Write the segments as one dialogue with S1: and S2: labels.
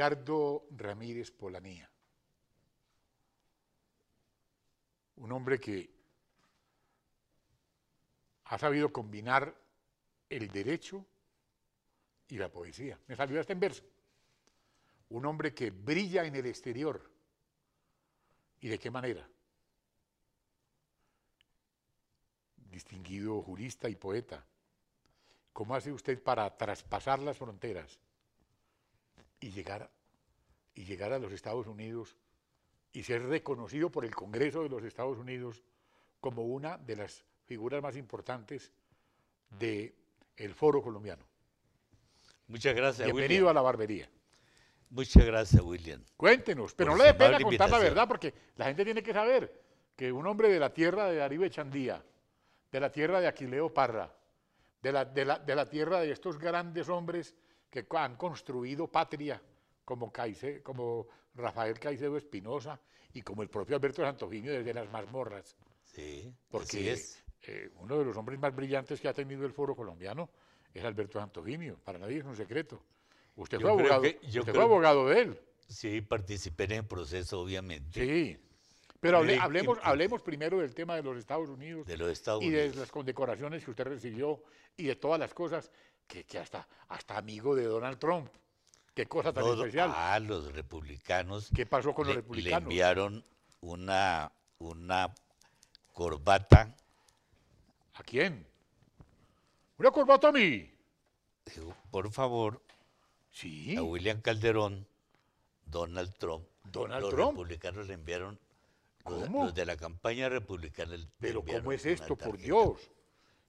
S1: Edgardo Ramírez Polanía. Un hombre que ha sabido combinar el derecho y la poesía. Me salió hasta en verso. Un hombre que brilla en el exterior. ¿Y de qué manera? Distinguido jurista y poeta. ¿Cómo hace usted para traspasar las fronteras y llegar, y llegar a los Estados Unidos y ser reconocido por el Congreso de los Estados Unidos como una de las figuras más importantes del el foro colombiano?
S2: Muchas gracias,
S1: Bienvenido a la barbería.
S2: Muchas gracias, William.
S1: Cuéntenos, pero
S2: Por
S1: no le dé pena contar la verdad, porque la gente tiene que saber que un hombre de la tierra de Darío Echandía, de la tierra de Aquileo Parra, de la, de la- de la tierra de estos grandes hombres que han construido patria, como, Caice- como Rafael Caicedo Espinosa y como el propio Alberto Santofimio desde las mazmorras,
S2: Sí, así
S1: porque
S2: es.
S1: eh, uno de los hombres más brillantes que ha tenido el foro colombiano es Alberto Santofimio, para nadie es un secreto. Usted
S2: Yo
S1: fue abogado,
S2: que- yo
S1: usted fue abogado de él.
S2: Sí, participé en el proceso, obviamente,
S1: Sí. Pero hable- hablemos, hablemos primero del tema de los Estados Unidos
S2: de los Estados
S1: y de
S2: Unidos.
S1: las condecoraciones que usted recibió y de todas las cosas que, que hasta, hasta amigo de Donald Trump. Qué cosa tan especial.
S2: ah, los republicanos
S1: ¿Qué pasó con los
S2: le, le
S1: republicanos?
S2: enviaron una, una corbata,
S1: ¿A quién? ¿Una corbata a mí?
S2: por favor,
S1: Sí.
S2: a William Calderón, Donald Trump.
S1: Donald
S2: los
S1: Trump.
S2: republicanos le enviaron, los,
S1: ¿Cómo?
S2: los de la campaña republicana le
S1: Pero ¿cómo es esto, por Dios?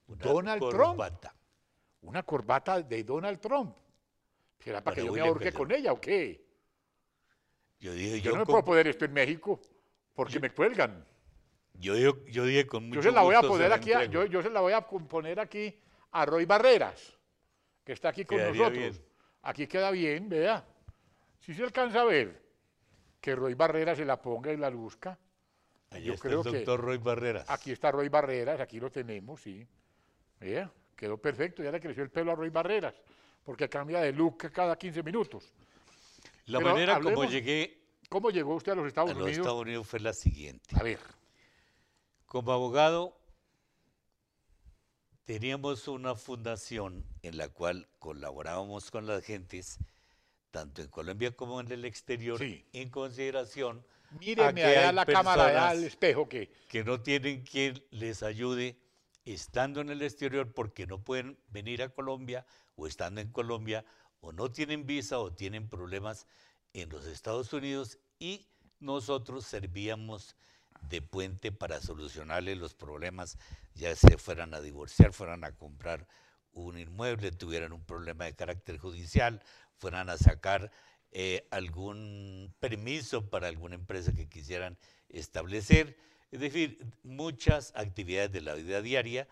S1: Donald Trump.
S2: corbata.
S1: Una corbata de Donald Trump. ¿Será para,
S2: Para
S1: que yo me ahorque
S2: Calderón.
S1: con ella o qué?
S2: Yo dije,
S1: Yo,
S2: yo,
S1: no me
S2: con-
S1: puedo poner esto en México porque me cuelgan.
S2: yo, yo, yo dije con mucho
S1: Yo se la voy a poner aquí, a- yo, yo se la voy a poner aquí a Roy Barreras, que está aquí con
S2: Quedaría
S1: nosotros.
S2: bien.
S1: Aquí queda bien, vea. Si se alcanza a ver que Roy Barreras se la ponga y la luzca. Yo
S2: está
S1: creo
S2: el
S1: que
S2: doctor Roy Barreras.
S1: aquí está Roy Barreras, aquí lo tenemos, sí. Vea, quedó perfecto, ya le creció el pelo a Roy Barreras, porque cambia de look cada 15 minutos.
S2: La
S1: pero
S2: manera como
S1: hablemos-
S2: llegué
S1: ¿Cómo llegó usted a los Estados
S2: a los
S1: Unidos?
S2: Estados Unidos fue la siguiente.
S1: A ver,
S2: Como abogado, teníamos una fundación en la cual colaborábamos con las gentes, tanto en Colombia como en el exterior,
S1: Sí.
S2: en consideración
S1: míreme
S2: que
S1: allá
S2: hay
S1: la cámara, allá al espejo que
S2: que no tienen quien les ayude estando en el exterior porque no pueden venir a Colombia o estando en Colombia o no tienen visa o tienen problemas en los Estados Unidos y nosotros servíamos de puente para solucionarles los problemas, ya se fueran a divorciar, fueran a comprar un inmueble, tuvieran un problema de carácter judicial, fueran a sacar eh, algún permiso para alguna empresa que quisieran establecer, es decir, muchas actividades de la vida diaria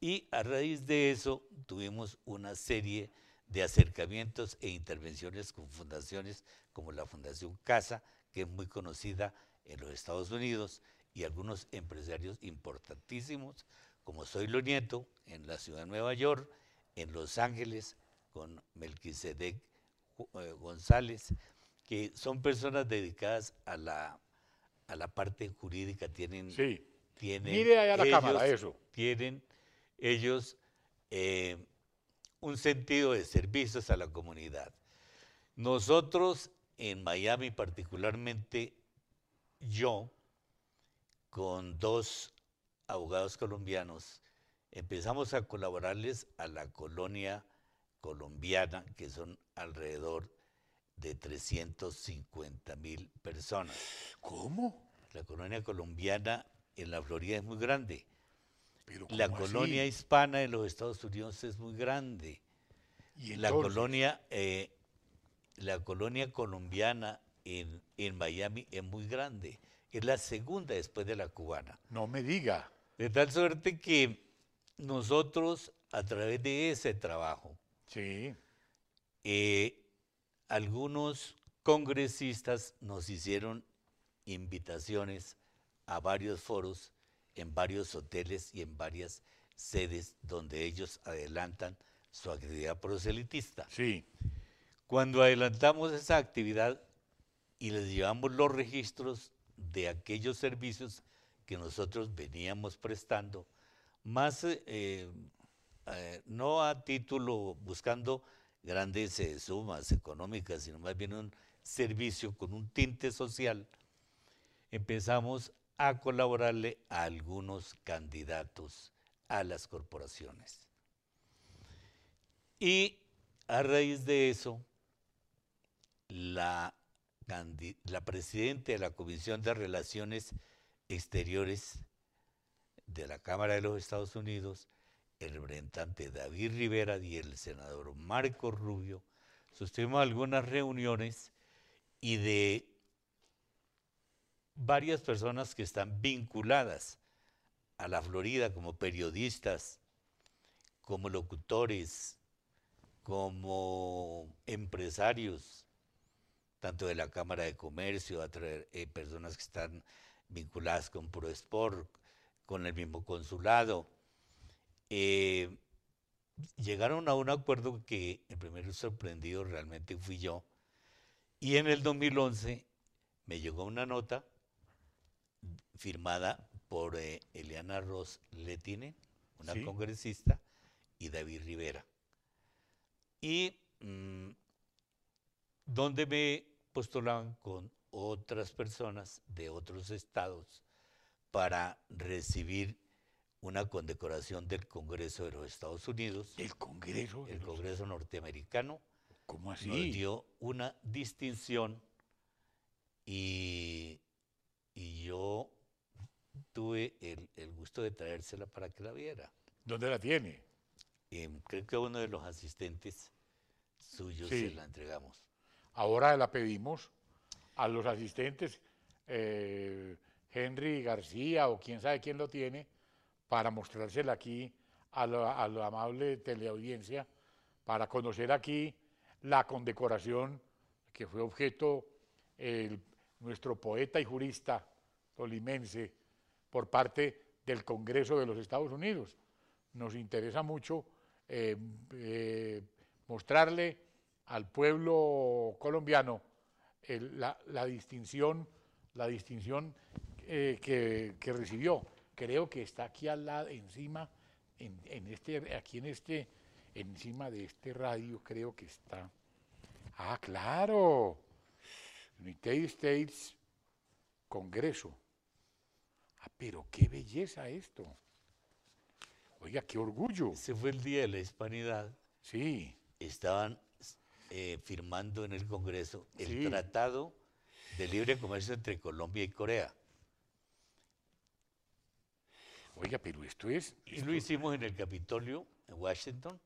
S2: y a raíz de eso tuvimos una serie de acercamientos e intervenciones con fundaciones como la Fundación Casa, que es muy conocida en los Estados Unidos, y algunos empresarios importantísimos, como Zoilo Nieto en la ciudad de Nueva York, en Los Ángeles, con Melquisedec eh, González, que son personas dedicadas a la, a la parte jurídica, tienen,
S1: sí.
S2: tienen
S1: Mire allá la cámara,
S2: ellos
S1: eso.
S2: tienen ellos eh, un sentido de servicios a la comunidad. Nosotros en Miami particularmente, yo, con dos abogados colombianos, empezamos a colaborarles a la colonia colombiana, que son alrededor de 350 mil personas.
S1: ¿Cómo?
S2: La colonia colombiana en la Florida es muy grande.
S1: Pero
S2: La colonia hispana de los Estados Unidos es muy grande.
S1: ¿Y
S2: La colonia, eh, la colonia colombiana en, en Miami es muy grande. Es la segunda después de la cubana.
S1: No me diga.
S2: De tal suerte que nosotros, a través de ese trabajo,
S1: Sí.
S2: eh, algunos congresistas nos hicieron invitaciones a varios foros, en varios hoteles y en varias sedes donde ellos adelantan su actividad proselitista.
S1: Sí.
S2: Cuando adelantamos esa actividad y les llevamos los registros de aquellos servicios que nosotros veníamos prestando, más eh, eh, no a título buscando grandes eh, sumas económicas, sino más bien un servicio con un tinte social, empezamos a colaborarle a algunos candidatos a las corporaciones. Y a raíz de eso, la, la presidenta de la Comisión de Relaciones Exteriores de la Cámara de los Estados Unidos, el representante David Rivera y el senador Marco Rubio, sostuvimos algunas reuniones y de varias personas que están vinculadas a la Florida como periodistas, como locutores, como empresarios, tanto de la Cámara de Comercio, eh, personas que están vinculadas con ProSport, con el mismo consulado. Eh, llegaron a un acuerdo que el primer sorprendido realmente fui yo. Y en el 2011 me llegó una nota firmada por eh, Eliana Ross Letine, una congresista, y David Rivera. Y mm, donde me postulaban con otras personas de otros estados para recibir una condecoración del Congreso de los Estados Unidos.
S1: ¿El Congreso?
S2: El Congreso norteamericano.
S1: ¿Cómo así?
S2: Nos dio una distinción y, y yo tuve el, gusto de traérsela para que la viera.
S1: ¿Dónde la tiene?
S2: creo que a uno de los asistentes suyos se la entregamos.
S1: Ahora la pedimos a los asistentes, eh, Henry García o quién sabe quién lo tiene, para mostrársela aquí a la, amable teleaudiencia, para conocer aquí la condecoración que fue objeto el, nuestro poeta y jurista tolimense por parte del Congreso de los Estados Unidos. Nos interesa mucho eh, eh, mostrarle al pueblo colombiano la, distinción, la distinción eh, que, recibió. Creo que está aquí al lado, encima, en, este, aquí en este, encima de este radio, creo que está. Ah, claro. United States Congreso. Pero qué belleza esto. Oiga, qué orgullo.
S2: Ese fue el Día de la Hispanidad.
S1: Sí.
S2: Estaban eh, firmando en el Congreso el Tratado de Libre Comercio entre Colombia y Corea.
S1: Oiga, pero esto es...
S2: Y lo hicimos en el Capitolio, en Washington.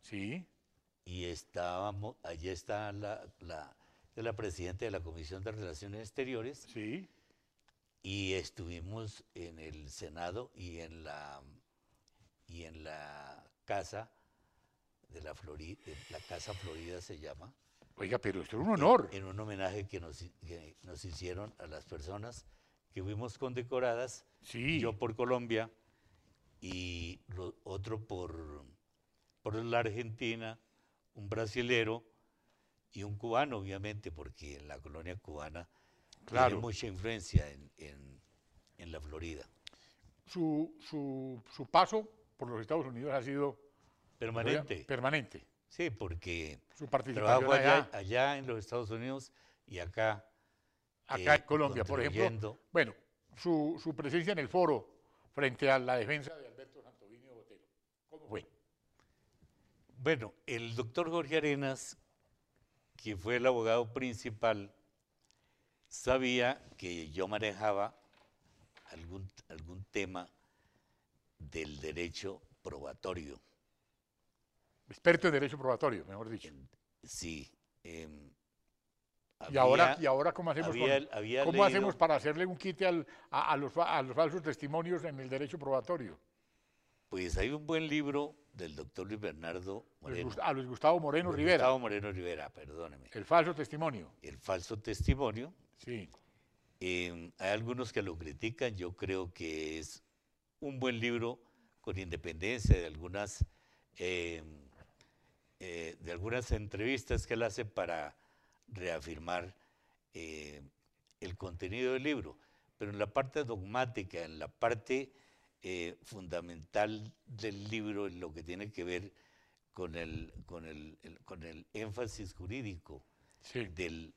S1: Sí.
S2: Y estábamos, allí está la, la, la presidenta de la Comisión de Relaciones Exteriores.
S1: Sí
S2: y estuvimos en el Senado y en la y en la casa de la Florida, la Casa Florida se llama.
S1: Oiga, pero esto es un honor.
S2: En, un homenaje que nos, nos, hicieron a las personas que fuimos condecoradas.
S1: Sí.
S2: Yo por Colombia y otro por, por la Argentina, un brasilero y un cubano, obviamente, porque en la colonia cubana
S1: claro.
S2: tiene mucha influencia en, en, la Florida.
S1: Su, su, su, paso por los Estados Unidos ha sido
S2: permanente.
S1: Permanente.
S2: Sí, porque
S1: su participación
S2: allá, allá, en los Estados Unidos y acá.
S1: Acá en eh, Colombia, por ejemplo. Bueno, su, su, presencia en el foro frente a la defensa de Alberto Santovinio Botero. ¿Cómo fue?
S2: Bueno, el doctor Jorge Arenas, que fue el abogado principal sabía que yo manejaba algún, algún tema del derecho probatorio.
S1: Experto en derecho probatorio, mejor dicho.
S2: Sí. Em,
S1: ¿Y, ahora, ¿Y ahora cómo hacemos, ¿cómo hacemos para hacerle un quite a, los, a los falsos testimonios en el derecho probatorio?
S2: Pues hay un buen libro del doctor Luis Bernardo Moreno.
S1: A Luis Gustavo Moreno Rivera.
S2: Gustavo Moreno Rivera, perdóneme.
S1: El falso testimonio.
S2: El falso testimonio,
S1: Sí.
S2: Em, hay algunos que lo critican, yo creo que es un buen libro con independencia de algunas em, eh, de algunas entrevistas que él hace para reafirmar eh, el contenido del libro, pero en la parte dogmática, en la parte eh, fundamental del libro, en lo que tiene que ver con el, con el, con el énfasis jurídico del,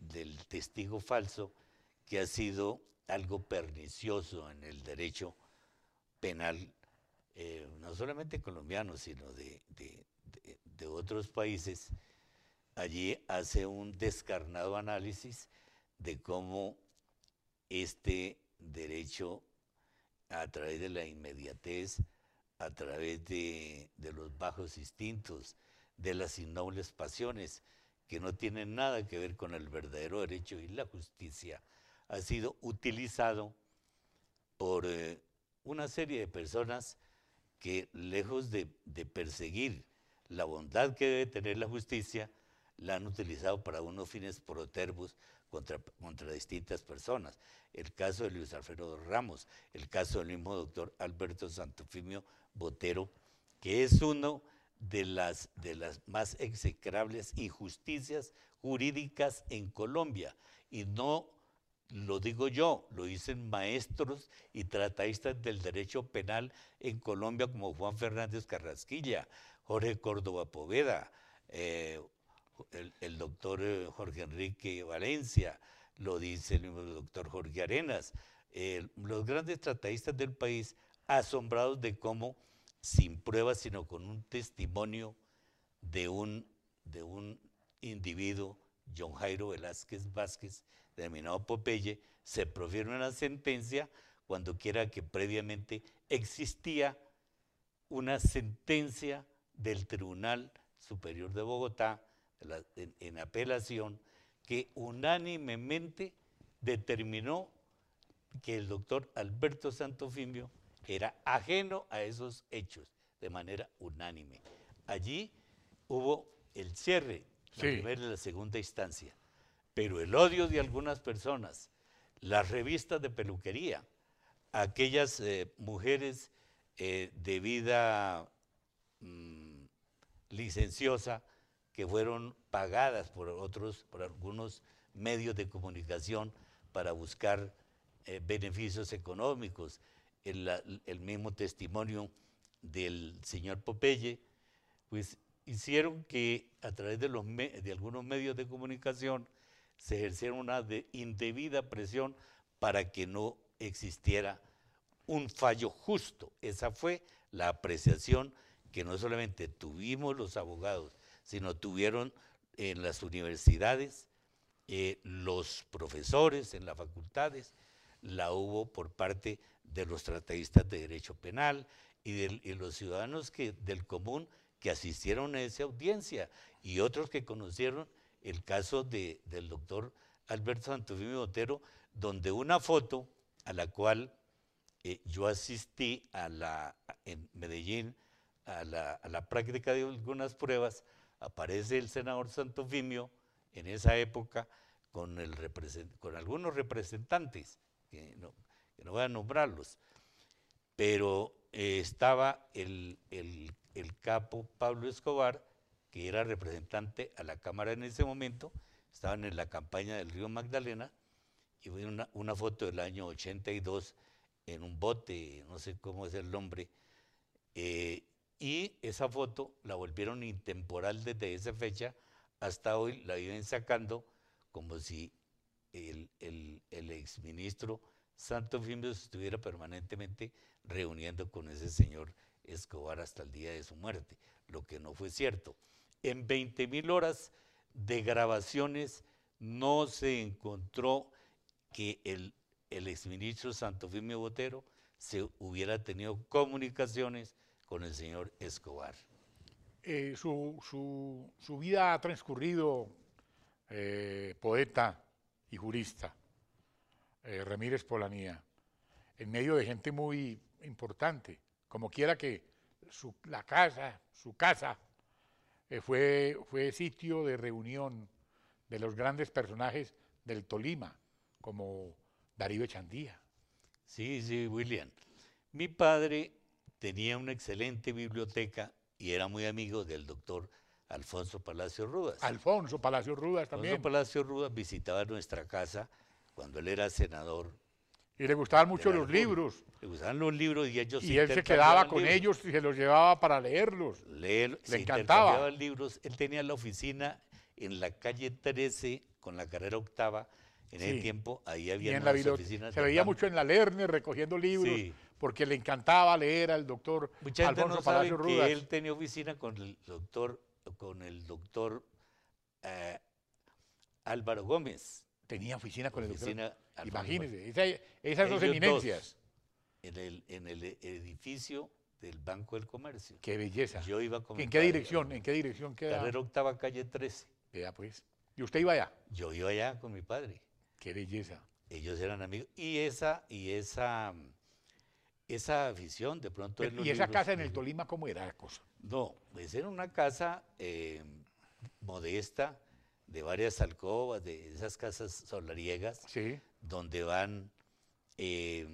S2: testigo falso, que ha sido algo pernicioso en el derecho penal, eh, no solamente colombiano, sino de, de, otros países, allí hace un descarnado análisis de cómo este derecho, a través de la inmediatez, a través de los bajos instintos, de las innobles pasiones, que no tienen nada que ver con el verdadero derecho y la justicia, ha sido utilizado por eh, una serie de personas que lejos de, perseguir la bondad que debe tener la justicia, la han utilizado para unos fines proterbos contra, contra distintas personas. El caso de Luis Alfredo Ramos, el caso del mismo doctor Alberto Santofimio Botero, que es uno de las, de las más execrables injusticias jurídicas en Colombia. Y no lo digo yo, lo dicen maestros y trataistas del derecho penal en Colombia como Juan Fernández Carrasquilla, Jorge Córdoba Poveda, eh, el, doctor eh, Jorge Enrique Valencia, lo dice el doctor Jorge Arenas, eh, los grandes trataístas del país asombrados de cómo, sin pruebas, sino con un testimonio de un, de un individuo, John Jairo Velázquez Vázquez, denominado Popeye, se profiere una sentencia cuando quiera que previamente existía una sentencia del Tribunal Superior de Bogotá en, apelación que unánimemente determinó que el doctor Alberto Santofimio era ajeno a esos hechos de manera unánime. Allí hubo el cierre, la primera y la segunda instancia. Pero el odio de algunas personas, las revistas de peluquería, aquellas eh, mujeres eh, de vida mm, licenciosa que fueron pagadas por otros, por algunos medios de comunicación para buscar eh, beneficios económicos. El, mismo testimonio del señor Popeye, pues hicieron que a través de, los algunos medios de comunicación se ejerciera una indebida presión para que no existiera un fallo justo. Esa fue la apreciación que no solamente tuvimos los abogados, sino tuvieron en las universidades, eh, los profesores en las facultades, la hubo por parte de los tratadistas de derecho penal y de los ciudadanos del común que asistieron a esa audiencia y otros que conocieron el caso de, del doctor Alberto Santofimio Botero, donde una foto a la cual eh, yo asistí a la, en Medellín a la, a la, práctica de algunas pruebas, aparece el senador Santofimio en esa época con, el con algunos representantes, que no, que no voy a nombrarlos, pero eh, estaba el, el, el capo Pablo Escobar, que era representante a la Cámara en ese momento, estaban en la campaña del río Magdalena, y vi una, una foto del año 82 en un bote, no sé cómo es el nombre, eh, y esa foto la volvieron intemporal desde esa fecha hasta hoy, la viven sacando como si el, el, el exministro Santo Fimio se estuviera permanentemente reuniendo con ese señor Escobar hasta el día de su muerte, lo que no fue cierto. En 20 mil horas de grabaciones no se encontró que el, exministro Santofimio Botero se hubiera tenido comunicaciones con el señor Escobar.
S1: Eh, su, su, vida ha transcurrido eh, poeta y jurista, eh, Ramírez Polanía, en medio de gente muy importante, como quiera que su, la casa, su casa, eh, fue, fue sitio de reunión de los grandes personajes del Tolima, como Darío Echandía.
S2: Sí, sí, William. Mi padre tenía una excelente biblioteca y era muy amigo del doctor Alfonso Palacio Rudas.
S1: Alfonso Palacio Rudas también.
S2: Alfonso Palacio Rudas visitaba nuestra casa cuando él era senador.
S1: y le gustaban mucho los libros.
S2: Le gustaban los libros y ellos
S1: Y él se quedaba con
S2: libros.
S1: ellos y se los llevaba para leerlos.
S2: Leer, se
S1: encantaba.
S2: libros. Él tenía la oficina en la calle 13 con la carrera octava. En
S1: Sí.
S2: ese tiempo ahí había
S1: en la
S2: oficinas.
S1: se veía mucho en la Lerner recogiendo libros
S2: Sí.
S1: porque le encantaba leer al doctor
S2: Mucha gente
S1: Alfonso
S2: no sabe
S1: Palacio
S2: que
S1: Rudas.
S2: él tenía oficina con el doctor, con el doctor eh, Álvaro Gómez.
S1: Tenía oficina con el doctor.
S2: Oficina
S1: Imagínese, esa- esas dos eminencias.
S2: en el, en el edificio del Banco del Comercio.
S1: Qué belleza.
S2: Yo iba
S1: ¿En qué dirección? ¿En qué dirección queda?
S2: Carrera octava, calle 13.
S1: Vea pues. ¿Y usted iba allá?
S2: Yo iba allá con mi padre.
S1: Qué belleza.
S2: Ellos eran amigos. Y esa, y esa, esa afición, de pronto. los
S1: ¿Y esa
S2: libros,
S1: casa en el
S2: eh,
S1: Tolima cómo era la cosa?
S2: No, pues era una casa eh, modesta, de varias alcobas, de esas casas solariegas,
S1: Sí.
S2: donde van eh,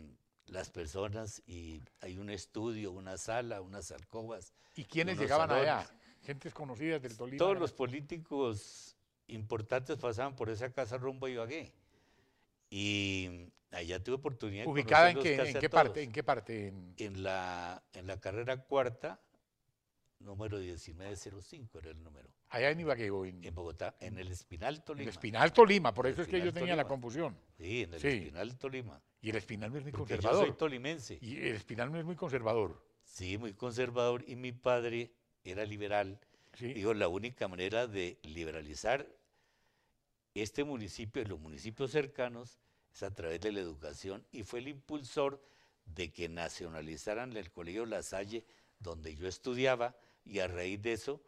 S2: las personas y hay un estudio, una sala, unas alcobas.
S1: ¿Y quiénes llegaban allá?
S2: salones.
S1: Gentes conocidas del Tolima.
S2: Todos los políticos importantes pasaban por esa casa rumbo a Ibagué. Y allá tuve oportunidad de
S1: ¿Ubicada en qué, en qué parte? ¿En qué parte? En
S2: la, en la carrera cuarta, número 1905 era el número.
S1: allá en Ibagué en,
S2: En Bogotá, en el Espinal
S1: en
S2: Tolima.
S1: el Espinal Tolima. Por eso es que yo tenía la confusión.
S2: Sí, en el
S1: Sí.
S2: Espinal Tolima.
S1: Y el Espinal no es muy
S2: Porque yo
S1: conservador.
S2: soy tolimense.
S1: Y el Espinal no es muy conservador.
S2: Sí, muy conservador. Y mi padre era liberal.
S1: ¿sí?
S2: Digo, la única manera de liberalizar este municipio y los municipios cercanos es a través de la educación. Y fue el impulsor de que nacionalizaran el Colegio La Salle, donde yo estudiaba. Y a raíz de eso,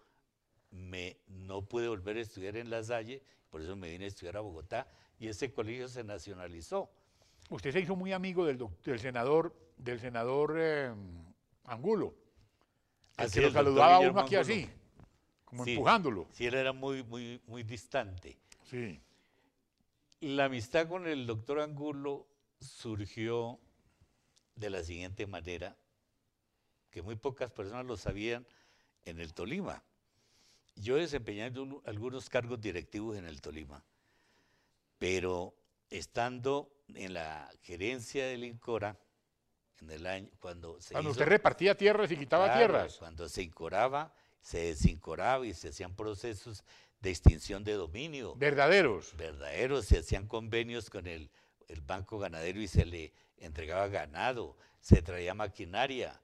S2: me, no pude volver a estudiar en La Salle. Por eso me vine a estudiar a Bogotá. Y ese colegio se nacionalizó.
S1: Usted se hizo muy amigo del, senador, del senador eh, Angulo. Al que lo saludaba uno aquí
S2: Angulo.
S1: así, como
S2: Sí.
S1: empujándolo.
S2: Sí, él era muy, muy, muy distante.
S1: Sí.
S2: La amistad con el doctor Angulo surgió de la siguiente manera, que muy pocas personas lo sabían en el Tolima. Yo desempeñando un- algunos cargos directivos en el Tolima, pero estando en la gerencia del INCORA, en el año, cuando se
S1: Cuando
S2: hizo-
S1: usted repartía tierras y quitaba
S2: Claro,
S1: tierras.
S2: Cuando se incoraba, se desincoraba y se hacían procesos de extinción de dominio
S1: Verdaderos.
S2: verdaderos, se hacían convenios con el, el Banco Ganadero y se le entregaba ganado, se traía maquinaria,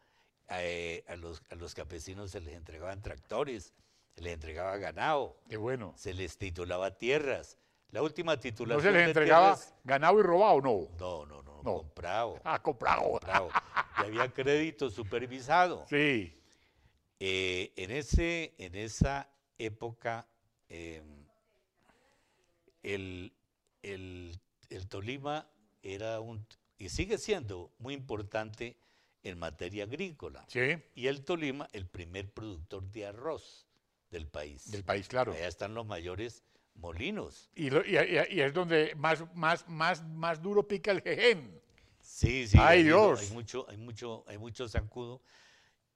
S2: eh, a, los, a los campesinos se les entregaban tractores, se les entregaba ganado,
S1: Qué bueno.
S2: se les titulaba tierras. La última
S1: ¿No
S2: titulación
S1: se les entregaba
S2: tierras-
S1: ganado y robado? No.
S2: no, no, no,
S1: No.
S2: comprado,
S1: Ah, comprado.
S2: comprado. Y había crédito supervisado.
S1: Sí.
S2: Eh, en, ese, en esa época, eh, el, el- el Tolima era un, y sigue siendo muy importante en materia agrícola.
S1: Sí.
S2: Y el Tolima, el primer productor de arroz del país.
S1: Del país, claro.
S2: Allá están los mayores molinos.
S1: Y, lo- y- y- y es donde más, más, más, más duro pica el jején.
S2: Sí, sí.
S1: ¡Ay,
S2: ha habido-
S1: Dios!
S2: Hay mucho, hay mucho, hay mucho zancudo.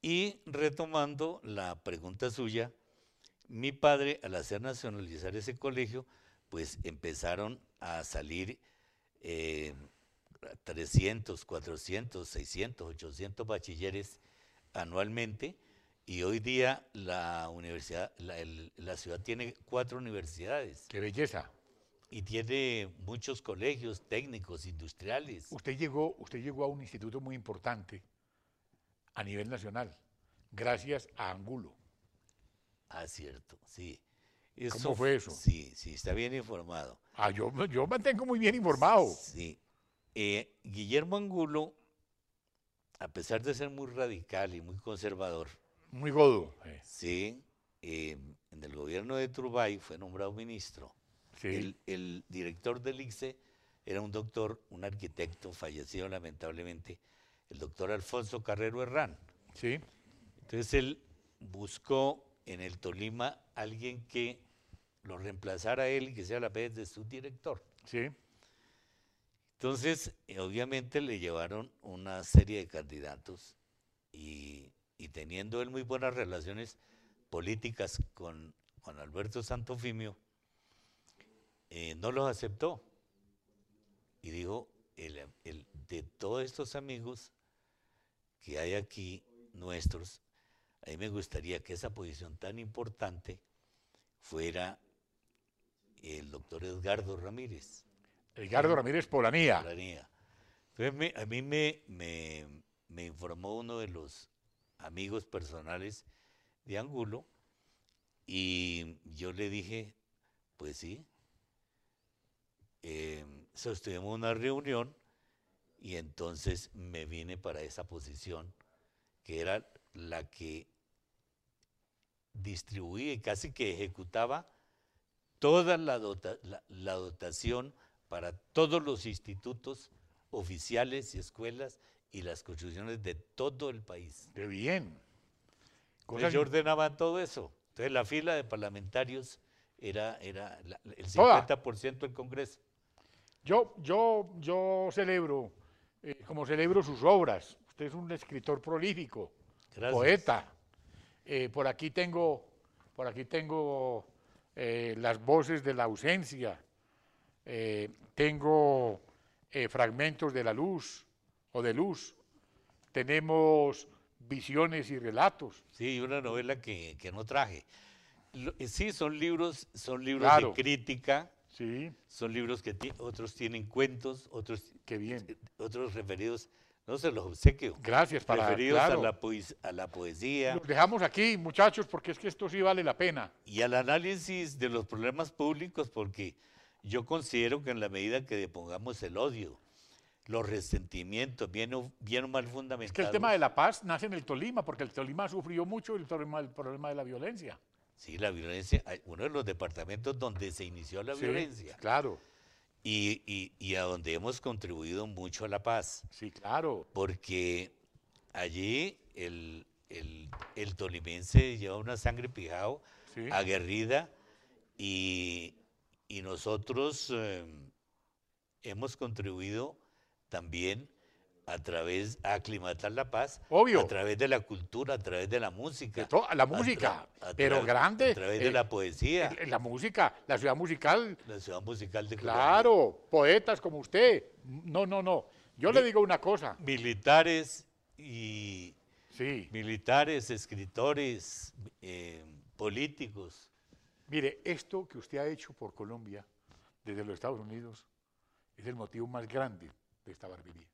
S2: Y retomando la pregunta suya, mi padre, al hacer nacionalizar ese colegio, pues empezaron a salir eh, 300, 400, 600, 800 bachilleres anualmente. Y hoy día la universidad, la, el- la ciudad tiene cuatro universidades
S1: Qué belleza.
S2: y tiene muchos colegios técnicos, industriales.
S1: Usted llegó, usted llegó a un instituto muy importante a nivel nacional, gracias a Angulo.
S2: Ah, cierto, sí.
S1: ¿Cómo fue eso?
S2: Sí, sí, está bien informado.
S1: Ah, yo, yo mantengo muy bien informado.
S2: Sí. Eh, Guillermo Angulo, a pesar de ser muy radical y muy conservador,
S1: Muy godo. eh,
S2: sí, eh, en el gobierno de Turbay fue nombrado ministro.
S1: Sí.
S2: El, el director del ICSE era un doctor, un arquitecto fallecido lamentablemente, el doctor Alfonso Carrero Herrán.
S1: sí.
S2: Entonces él buscó en el Tolima alguien que lo reemplazara a él y que sea a la vez de su director.
S1: Sí.
S2: Entonces, eh, obviamente le llevaron una serie de candidatos y, y teniendo él muy buenas relaciones políticas con Juan Alberto Santofimio, eh, no los aceptó. Y dijo, el- el- de todos estos amigos que hay aquí, nuestros, a mí me gustaría que esa posición tan importante fuera el doctor Edgardo Ramírez.
S1: Edgardo Ramírez Polanía.
S2: Planía. Entonces me- a mí me, me- me informó uno de los amigos personales de Angulo y yo le dije, pues sí, eh, sostuvimos una reunión y entonces me vine para esa posición que era la que distribuía y casi que ejecutaba toda la, dota- la- la dotación para todos los institutos oficiales y escuelas y las construcciones de todo el país.
S1: De bien.
S2: Entonces yo ordenaba todo eso. Entonces la fila de parlamentarios era, era la- el
S1: Toda.
S2: 50% del Congreso.
S1: Yo, yo, yo celebro, eh, como celebro sus obras. Usted es un escritor prolífico,
S2: Gracias.
S1: poeta. Eh, por aquí tengo, por aquí tengo eh, las voces de la ausencia. Eh, tengo eh, fragmentos de la luz o de luz. Tenemos visiones y relatos.
S2: Sí, una novela que, que no traje. Eh, sí, son libros, son libros
S1: Claro.
S2: de crítica,
S1: Sí,
S2: son libros que otros tienen cuentos, otros,
S1: qué bien.
S2: otros referidos, no se los obsequio,
S1: Gracias para
S2: referidos
S1: claro.
S2: a, la a la poesía
S1: Los dejamos aquí, muchachos, porque es que esto sí vale la pena.
S2: y al análisis de los problemas públicos, porque yo considero que en la medida que depongamos el odio, los resentimientos, bien o, bien mal
S1: Es
S2: fundamentados,
S1: que el tema de la paz nace en el Tolima, porque el Tolima sufrió mucho el problema, el problema de la violencia.
S2: sí, la violencia, uno de los departamentos donde se inició la
S1: Sí,
S2: violencia
S1: Claro,
S2: y, y- y a donde hemos contribuido mucho a la paz.
S1: sí, claro.
S2: porque allí el, el- el tolimense lleva una sangre pijao,
S1: Sí.
S2: aguerrida, y, y nosotros eh, hemos contribuido también a través a aclimatar la paz,
S1: Obvio.
S2: a través de la cultura, a través de la música.
S1: De la música,
S2: a
S1: pero grande,
S2: A través
S1: eh,
S2: de la poesía,
S1: Eh, La música, la ciudad musical,
S2: la ciudad musical de Colombia.
S1: claro, poetas como usted. No, no, no. Yo le digo una cosa.
S2: Militares y
S1: Sí,
S2: militares, escritores, eh, políticos.
S1: Mire, esto que usted ha hecho por Colombia desde los Estados Unidos es el motivo más grande de esta barbería.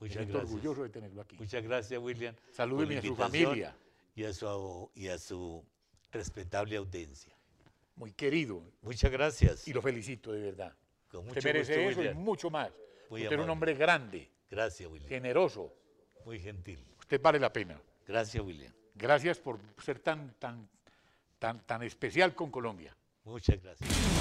S1: Me
S2: Muchas
S1: siento
S2: gracias.
S1: orgulloso de tenerlo aquí.
S2: Muchas gracias, William.
S1: Salúdeme a su familia,
S2: Y a su, y a su respetable audiencia.
S1: muy querido,
S2: Muchas gracias.
S1: y lo felicito de verdad.
S2: Con mucho
S1: merece
S2: gusto,
S1: eso y
S2: William.
S1: mucho más.
S2: Muy
S1: usted es un
S2: amable.
S1: hombre grande,
S2: Gracias, William.
S1: generoso.
S2: Muy gentil.
S1: Usted vale la pena.
S2: Gracias, William.
S1: Gracias por ser tan, tan, tan, tan especial con Colombia.
S2: Muchas gracias.